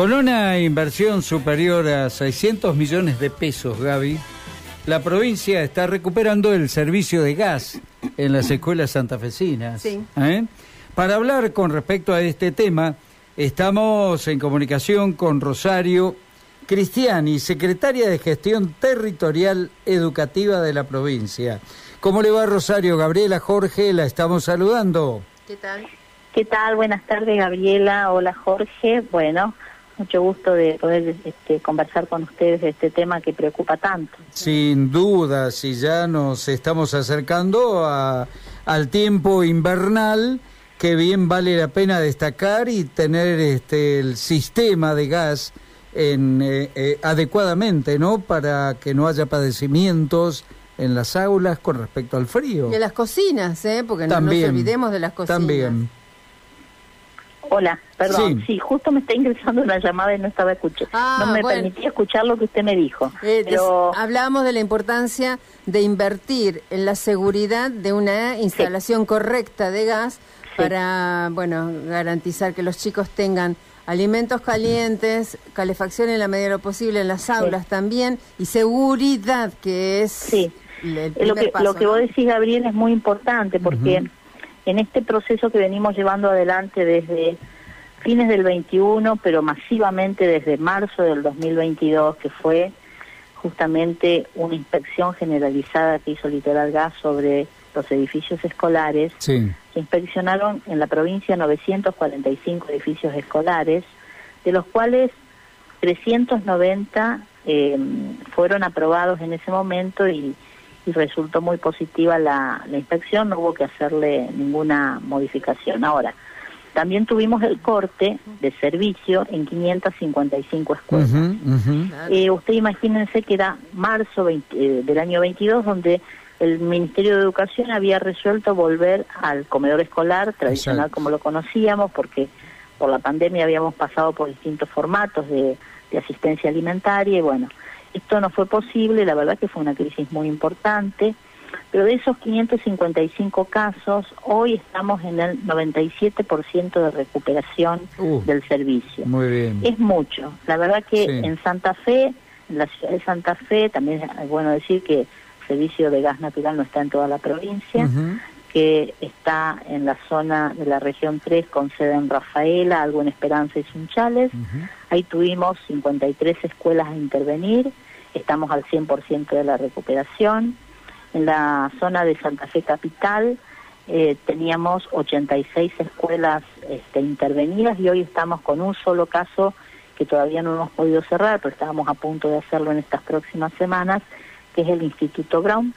Con una inversión superior a 600 millones de pesos, Gaby, la provincia está recuperando el servicio de gas en las escuelas santafesinas. Sí. ¿eh? Para hablar con respecto a este tema, estamos en comunicación con Rosario Cristiani, secretaria de Gestión Territorial Educativa de la provincia. ¿Cómo le va Rosario? Gabriela Jorge, la estamos saludando. ¿Qué tal? ¿Qué tal? Buenas tardes, Gabriela. Hola, Jorge. Bueno, mucho gusto de poder este, conversar con ustedes de este tema que preocupa tanto. Sin duda, si ya nos estamos acercando a, al tiempo invernal, que bien vale la pena destacar y tener este el sistema de gas en, eh, eh, adecuadamente, ¿no? Para que no haya padecimientos en las aulas con respecto al frío. Y en las cocinas, ¿eh? Porque no nos olvidemos de las cocinas. También. Hola, perdón. Sí. Sí, justo me está ingresando una llamada y no estaba escuchando. Ah, no me bueno. permitía escuchar lo que usted me dijo. Eh, pero hablábamos de la importancia de invertir en la seguridad de una instalación correcta de gas para, bueno, garantizar que los chicos tengan alimentos calientes, calefacción en la medida de lo posible en las aulas también y seguridad, que es Sí. el primer lo que, paso, lo que ¿no? vos decís, Gabriel, es muy importante porque en este proceso que venimos llevando adelante desde fines del 21, pero masivamente desde marzo del 2022, que fue justamente una inspección generalizada que hizo Litoral Gas sobre los edificios escolares, Sí. se inspeccionaron en la provincia 945 edificios escolares, de los cuales 390 eh, fueron aprobados en ese momento y, y resultó muy positiva la, la inspección, no hubo que hacerle ninguna modificación. Ahora, también tuvimos el corte de servicio en 555 escuelas. Ujú. Claro. Eh, usted imagínense que era marzo 20 eh, del año 22 donde el Ministerio de Educación había resuelto volver al comedor escolar tradicional Exacto. como lo conocíamos porque por la pandemia habíamos pasado por distintos formatos de, de asistencia alimentaria y bueno, esto no fue posible, la verdad que fue una crisis muy importante, pero de esos 555 casos, hoy estamos en el 97% de recuperación Uh. del servicio. Muy bien. Es mucho. La verdad que Sí. en Santa Fe, en la ciudad de Santa Fe, también es bueno decir que el servicio de gas natural no está en toda la provincia. Que está en la zona de la región 3 con sede en Rafaela, algo en Esperanza y Sunchales. Ahí tuvimos 53 escuelas a intervenir, estamos al 100% de la recuperación. En la zona de Santa Fe Capital eh, teníamos 86 escuelas este, intervenidas y hoy estamos con un solo caso que todavía no hemos podido cerrar, pero estábamos a punto de hacerlo en estas próximas semanas, que es el Instituto Brown.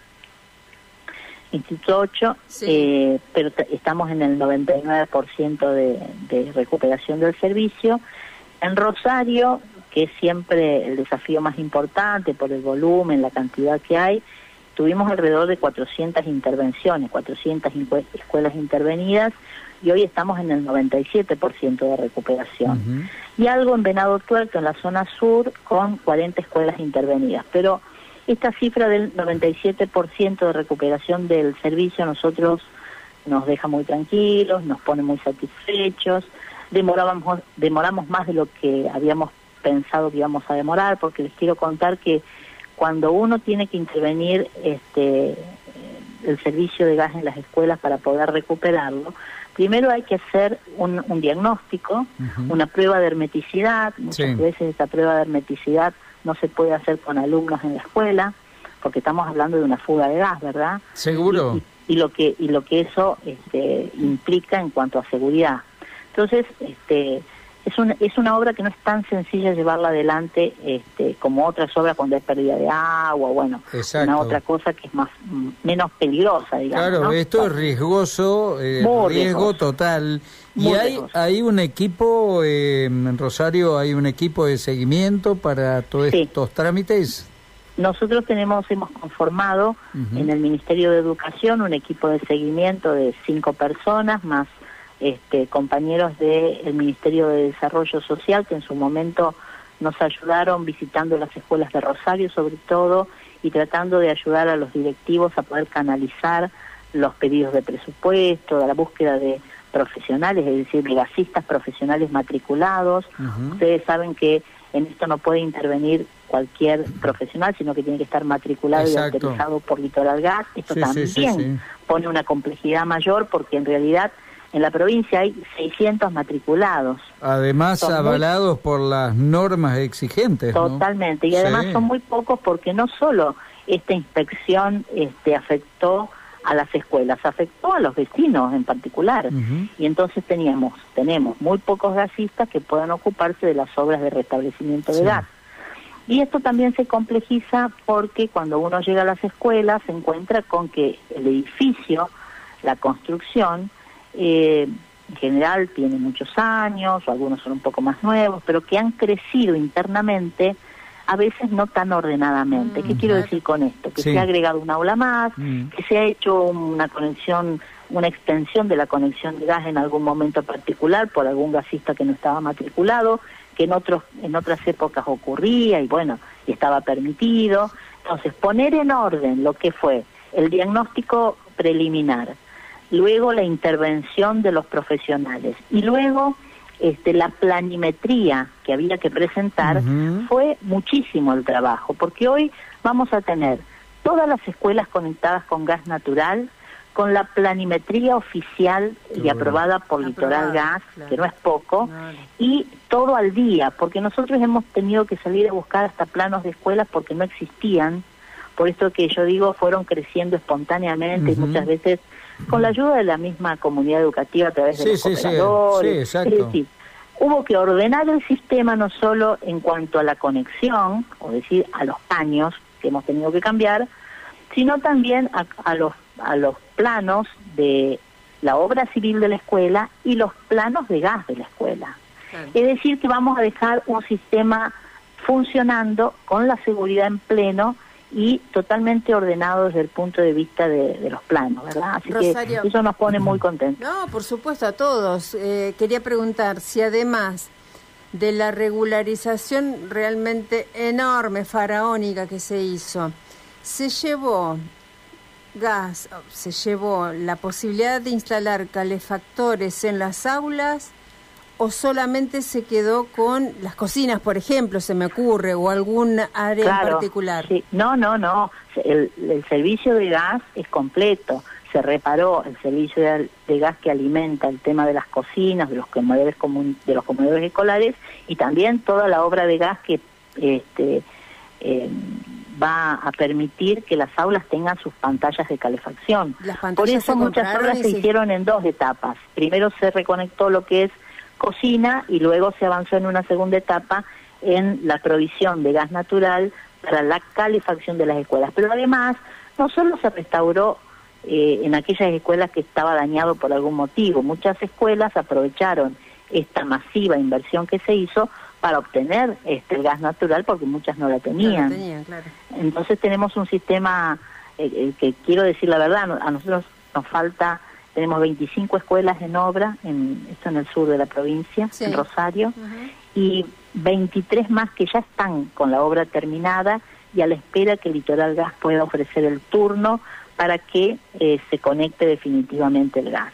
Instituto 8, Sí. eh, pero estamos en el 99% de, de recuperación del servicio. En Rosario, que es siempre el desafío más importante por el volumen, la cantidad que hay, tuvimos alrededor de 400 intervenciones, 400 incue- escuelas intervenidas y hoy estamos en el 97% de recuperación. Y algo en Venado Tuerto, en la zona sur, con 40 escuelas intervenidas. Pero esta cifra del 97% de recuperación del servicio a nosotros nos deja muy tranquilos, nos pone muy satisfechos. Demorábamos, demoramos más de lo que habíamos pensado que íbamos a demorar, porque les quiero contar que cuando uno tiene que intervenir este, el servicio de gas en las escuelas para poder recuperarlo, primero hay que hacer un, un diagnóstico, una prueba de hermeticidad. Muchas Sí. veces esta prueba de hermeticidad no se puede hacer con alumnos en la escuela, porque estamos hablando de una fuga de gas, ¿verdad? ¿Seguro? y, y lo que y lo que eso este, implica en cuanto a seguridad. Entonces, este, es una es una obra que no es tan sencilla llevarla adelante este, como otras obras cuando hay pérdida de agua, bueno, Exacto. una otra cosa que es más mm, menos peligrosa, digamos. Claro, ¿no? esto es riesgoso, eh, riesgo total. Y Muy hay, riesgoso. hay un equipo, eh, en Rosario, hay un equipo de seguimiento para todos Sí. estos trámites. Nosotros tenemos, hemos conformado en el Ministerio de Educación un equipo de seguimiento de cinco personas, más este, compañeros del Ministerio de Desarrollo Social, que en su momento nos ayudaron visitando las escuelas de Rosario sobre todo y tratando de ayudar a los directivos a poder canalizar los pedidos de presupuesto, a la búsqueda de profesionales, es decir, de gasistas profesionales matriculados. Ustedes saben que en esto no puede intervenir cualquier profesional, sino que tiene que estar matriculado y autorizado por Litoral Gas. Esto también pone una complejidad mayor porque en realidad en la provincia hay 600 matriculados. Además, avalados por las normas exigentes. Totalmente, y además son muy pocos porque no solo esta inspección este, afectó a las escuelas, afectó a los vecinos en particular. Y entonces teníamos, tenemos muy pocos gasistas que puedan ocuparse de las obras de restablecimiento de gas. Y esto también se complejiza porque cuando uno llega a las escuelas se encuentra con que el edificio, la construcción, eh, en general tiene muchos años, o algunos son un poco más nuevos, pero que han crecido internamente a veces no tan ordenadamente. ¿Qué mm, quiero decir con esto? Que se ha agregado una aula más, mm. que se ha hecho una conexión, una extensión de la conexión de gas en algún momento particular por algún gasista que no estaba matriculado, que en otros en otras épocas ocurría y bueno, y estaba permitido. Entonces, poner en orden lo que fue el diagnóstico preliminar, luego la intervención de los profesionales y luego este, la planimetría que había que presentar, fue muchísimo el trabajo, porque hoy vamos a tener todas las escuelas conectadas con gas natural, con la planimetría oficial y aprobada por Litoral Gas, que no es poco, y todo al día, porque nosotros hemos tenido que salir a buscar hasta planos de escuelas porque no existían, por esto que yo digo, fueron creciendo espontáneamente y muchas veces con la ayuda de la misma comunidad educativa a través de los sí, cooperadores. Sí, es decir, hubo que ordenar el sistema no solo en cuanto a la conexión, o decir, a los años que hemos tenido que cambiar, sino también a, los, a los planos de la obra civil de la escuela y los planos de gas de la escuela. Es decir, que vamos a dejar un sistema funcionando con la seguridad en pleno y totalmente ordenado desde el punto de vista de, los planos, ¿verdad? Así que eso nos pone muy contentos. No, por supuesto, a todos. Eh, quería preguntar si además de la regularización realmente enorme, faraónica que se hizo, se llevó gas, se llevó la posibilidad de instalar calefactores en las aulas o solamente se quedó con las cocinas, por ejemplo, se me ocurre, o algún área en particular? No, no, no. El, servicio de gas es completo. Se reparó el servicio de, gas que alimenta el tema de las cocinas, de los comedores de los comedores escolares y también toda la obra de gas que este, eh, va a permitir que las aulas tengan sus pantallas de calefacción. Por eso muchas aulas se hicieron en dos etapas. Primero se reconectó lo que es cocina y luego se avanzó en una segunda etapa en la provisión de gas natural para la calefacción de las escuelas. Pero además, no solo se restauró eh, en aquellas escuelas que estaba dañado por algún motivo, muchas escuelas aprovecharon esta masiva inversión que se hizo para obtener este gas natural porque muchas no la tenían. Entonces tenemos un sistema eh, eh, que quiero decir la verdad, a nosotros nos falta tenemos 25 escuelas en obra, en, esto en el sur de la provincia, en Rosario, y 23 más que ya están con la obra terminada y a la espera que Litoral Gas pueda ofrecer el turno para que eh, se conecte definitivamente el gas.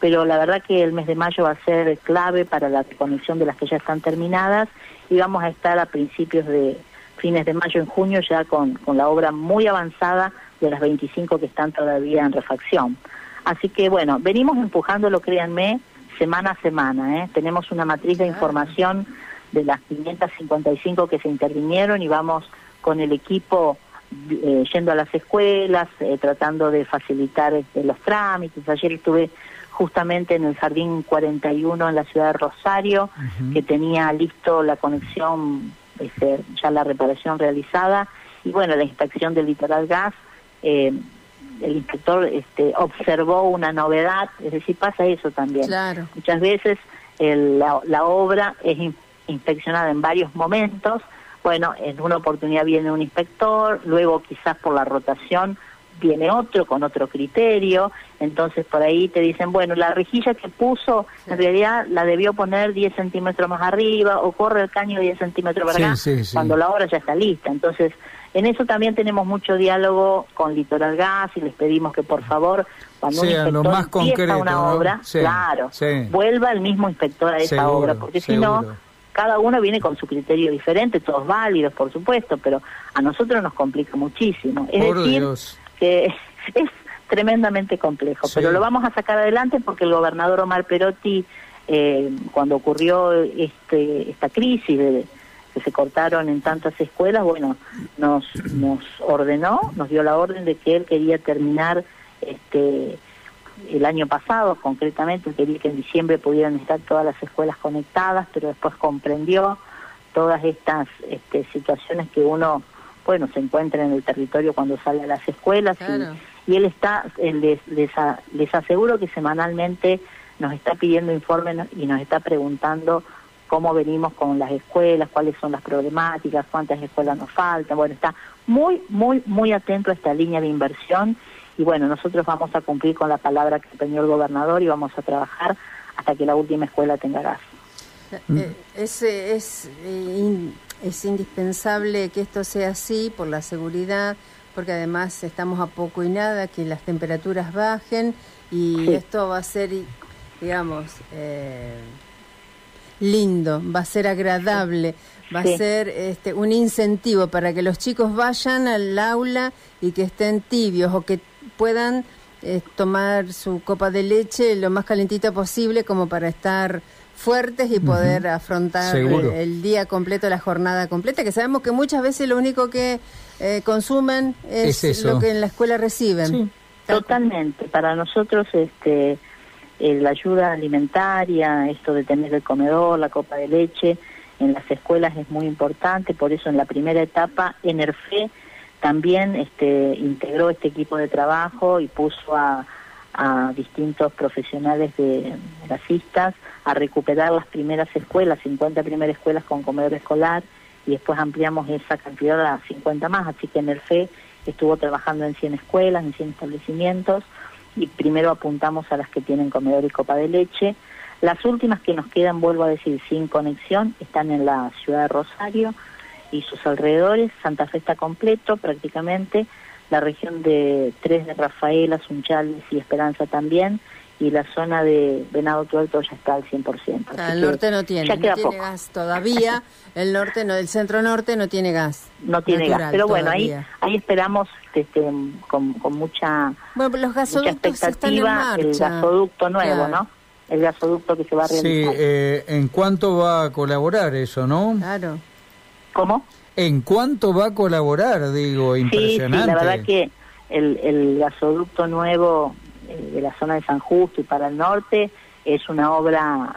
Pero la verdad que el mes de mayo va a ser clave para la conexión de las que ya están terminadas y vamos a estar a principios de fines de mayo, en junio, ya con, con la obra muy avanzada de las 25 que están todavía en refacción. Así que bueno, venimos empujándolo, créanme, semana a semana. ¿eh? Tenemos una matriz de información de las 555 que se intervinieron y vamos con el equipo eh, yendo a las escuelas, eh, tratando de facilitar este, los trámites. Ayer estuve justamente en el Jardín 41 en la ciudad de Rosario, que tenía listo la conexión, este, ya la reparación realizada, y bueno, la inspección del litoral gas. Eh, el inspector este, observó una novedad, es decir, pasa eso también. Muchas veces la, obra es inspeccionada en varios momentos, bueno, en una oportunidad viene un inspector, luego quizás por la rotación viene otro con otro criterio, entonces por ahí te dicen, bueno, la rejilla que puso en realidad la debió poner 10 centímetros más arriba o corre el caño 10 centímetros para acá, cuando la obra ya está lista. Entonces, en eso también tenemos mucho diálogo con Litoral Gas y les pedimos que por favor, cuando un inspector más empieza una obra, claro, vuelva el mismo inspector a esa obra, porque si no cada uno viene con su criterio diferente, todos válidos, por supuesto, pero a nosotros nos complica muchísimo. Es decir, que es tremendamente complejo, pero lo vamos a sacar adelante porque el gobernador Omar Perotti, eh, cuando ocurrió este, esta crisis de, que se cortaron en tantas escuelas, bueno, nos, nos ordenó, nos dio la orden de que él quería terminar este el año pasado, concretamente, quería que en diciembre pudieran estar todas las escuelas conectadas, pero después comprendió todas estas este, situaciones que uno, bueno, se encuentra en el territorio cuando sale a las escuelas y, él está, les, les, les aseguro que semanalmente nos está pidiendo informes y nos está preguntando cómo venimos con las escuelas, cuáles son las problemáticas, cuántas escuelas nos faltan. Bueno, está muy, muy, muy atento a esta línea de inversión y bueno, nosotros vamos a cumplir con la palabra que empeñó el gobernador y vamos a trabajar hasta que la última escuela tenga gas. Eh, es, es, eh, es indispensable que esto sea así por la seguridad, porque además estamos a poco y nada, que las temperaturas bajen y esto va a ser, digamos, eh, lindo, va a ser agradable va a ser este, un incentivo para que los chicos vayan al aula y que estén tibios o que puedan eh, tomar su copa de leche lo más calentita posible como para estar fuertes y poder afrontar el, día completo, la jornada completa, que sabemos que muchas veces lo único que eh, consumen es, lo que en la escuela reciben. Totalmente. Para nosotros, este, la ayuda alimentaria, esto de tener el comedor, la copa de leche en las escuelas es muy importante. Por eso, en la primera etapa, ENERFE también este, integró este equipo de trabajo y puso a, distintos profesionales de gasistas a recuperar las primeras escuelas, 50 primeras escuelas con comedor escolar y después ampliamos esa cantidad a 50 más, así que en el FE estuvo trabajando en 100 escuelas, en 100 establecimientos y primero apuntamos a las que tienen comedor y copa de leche. Las últimas que nos quedan, vuelvo a decir, sin conexión, están en la ciudad de Rosario, y sus alrededores. Santa Fe está completo prácticamente, la región de Tres de Rafaela, Sunchales y Esperanza también, y la zona de Venado Tuerto ya está al 100%. Ah, el norte no tiene, no tiene gas todavía, el norte no, el centro norte no tiene gas. No tiene gas, pero bueno, ahí ahí esperamos este, con, con mucha, bueno, los gasoductos expectativa el gasoducto nuevo, ¿no? El gasoducto que se va a realizar. Sí, eh, ¿en cuánto va a colaborar eso, no? Claro. ¿Cómo? ¿En cuánto va a colaborar? Digo, impresionante. Sí, la verdad que el, el gasoducto nuevo de la zona de San Justo y para el norte es una obra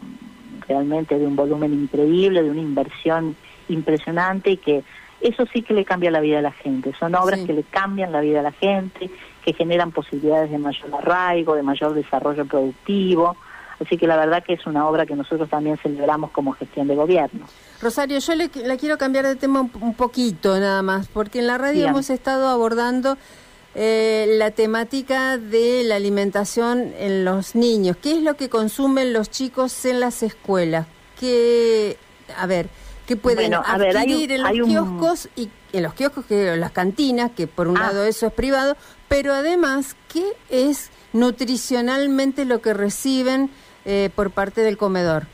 realmente de un volumen increíble, de una inversión impresionante y que eso sí que le cambia la vida a la gente. Son obras que le cambian la vida a la gente, que generan posibilidades de mayor arraigo, de mayor desarrollo productivo. Así que la verdad que es una obra que nosotros también celebramos como gestión de gobierno. Rosario, yo le, quiero cambiar de tema un, poquito nada más, porque en la radio hemos estado abordando eh, la temática de la alimentación en los niños. ¿Qué es lo que consumen los chicos en las escuelas? ¿Qué, a ver, qué pueden adquirir en los kioscos y en los kioscos, que las cantinas, que por un ah. lado eso es privado, pero además, ¿qué es nutricionalmente lo que reciben eh, por parte del comedor?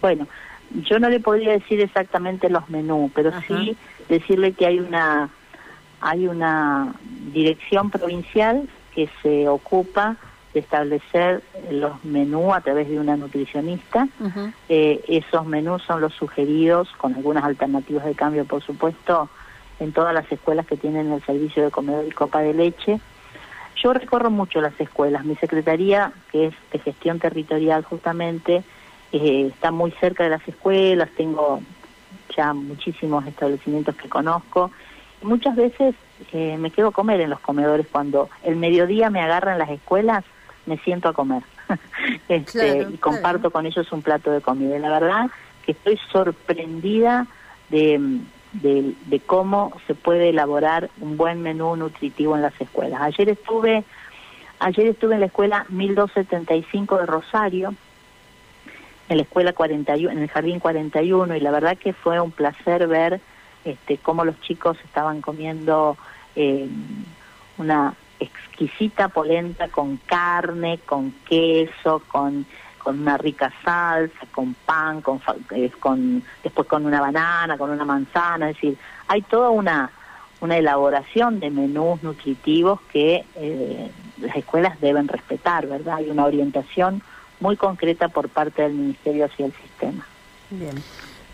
Bueno, yo no le podría decir exactamente los menús, pero sí decirle que hay una hay una dirección provincial que se ocupa de establecer los menús a través de una nutricionista. Eh, esos menús son los sugeridos, con algunas alternativas de cambio, por supuesto, en todas las escuelas que tienen el servicio de comedor y copa de leche. Yo recorro mucho las escuelas. Mi secretaría, que es de gestión territorial justamente, eh, está muy cerca de las escuelas, tengo ya muchísimos establecimientos que conozco. Muchas veces eh, me quedo a comer en los comedores cuando el mediodía me agarran las escuelas, me siento a comer este, y comparto con ellos un plato de comida. Y la verdad que estoy sorprendida de, de, de, cómo se puede elaborar un buen menú nutritivo en las escuelas. Ayer estuve, ayer estuve en la escuela 1275 de Rosario, en la escuela 41, en el jardín 41, y la verdad que fue un placer ver este, cómo los chicos estaban comiendo eh, una exquisita polenta con carne, con queso, con, con una rica salsa, con pan, con, eh, con después con una banana, con una manzana, es decir, hay toda una, una elaboración de menús nutritivos que eh, las escuelas deben respetar, ¿verdad? Hay una orientación muy concreta por parte del Ministerio hacia el sistema. Bien.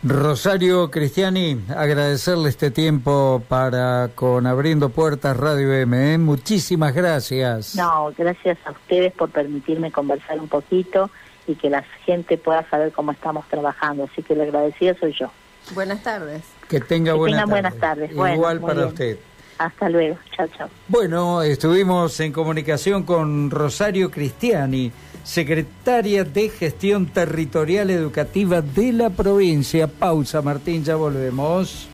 Rosario Cristiani, agradecerle este tiempo para con Abriendo Puertas Radio M. ¿eh? Muchísimas gracias. No, gracias a ustedes por permitirme conversar un poquito y que la gente pueda saber cómo estamos trabajando. Así que le agradecida soy yo. Buenas tardes. Que tenga que buenas tardes. Igual para usted. Hasta luego. Chao, chao. Bueno, estuvimos en comunicación con Rosario Cristiani secretaria de Gestión Territorial Educativa de la provincia. Pausa, Martín, ya volvemos.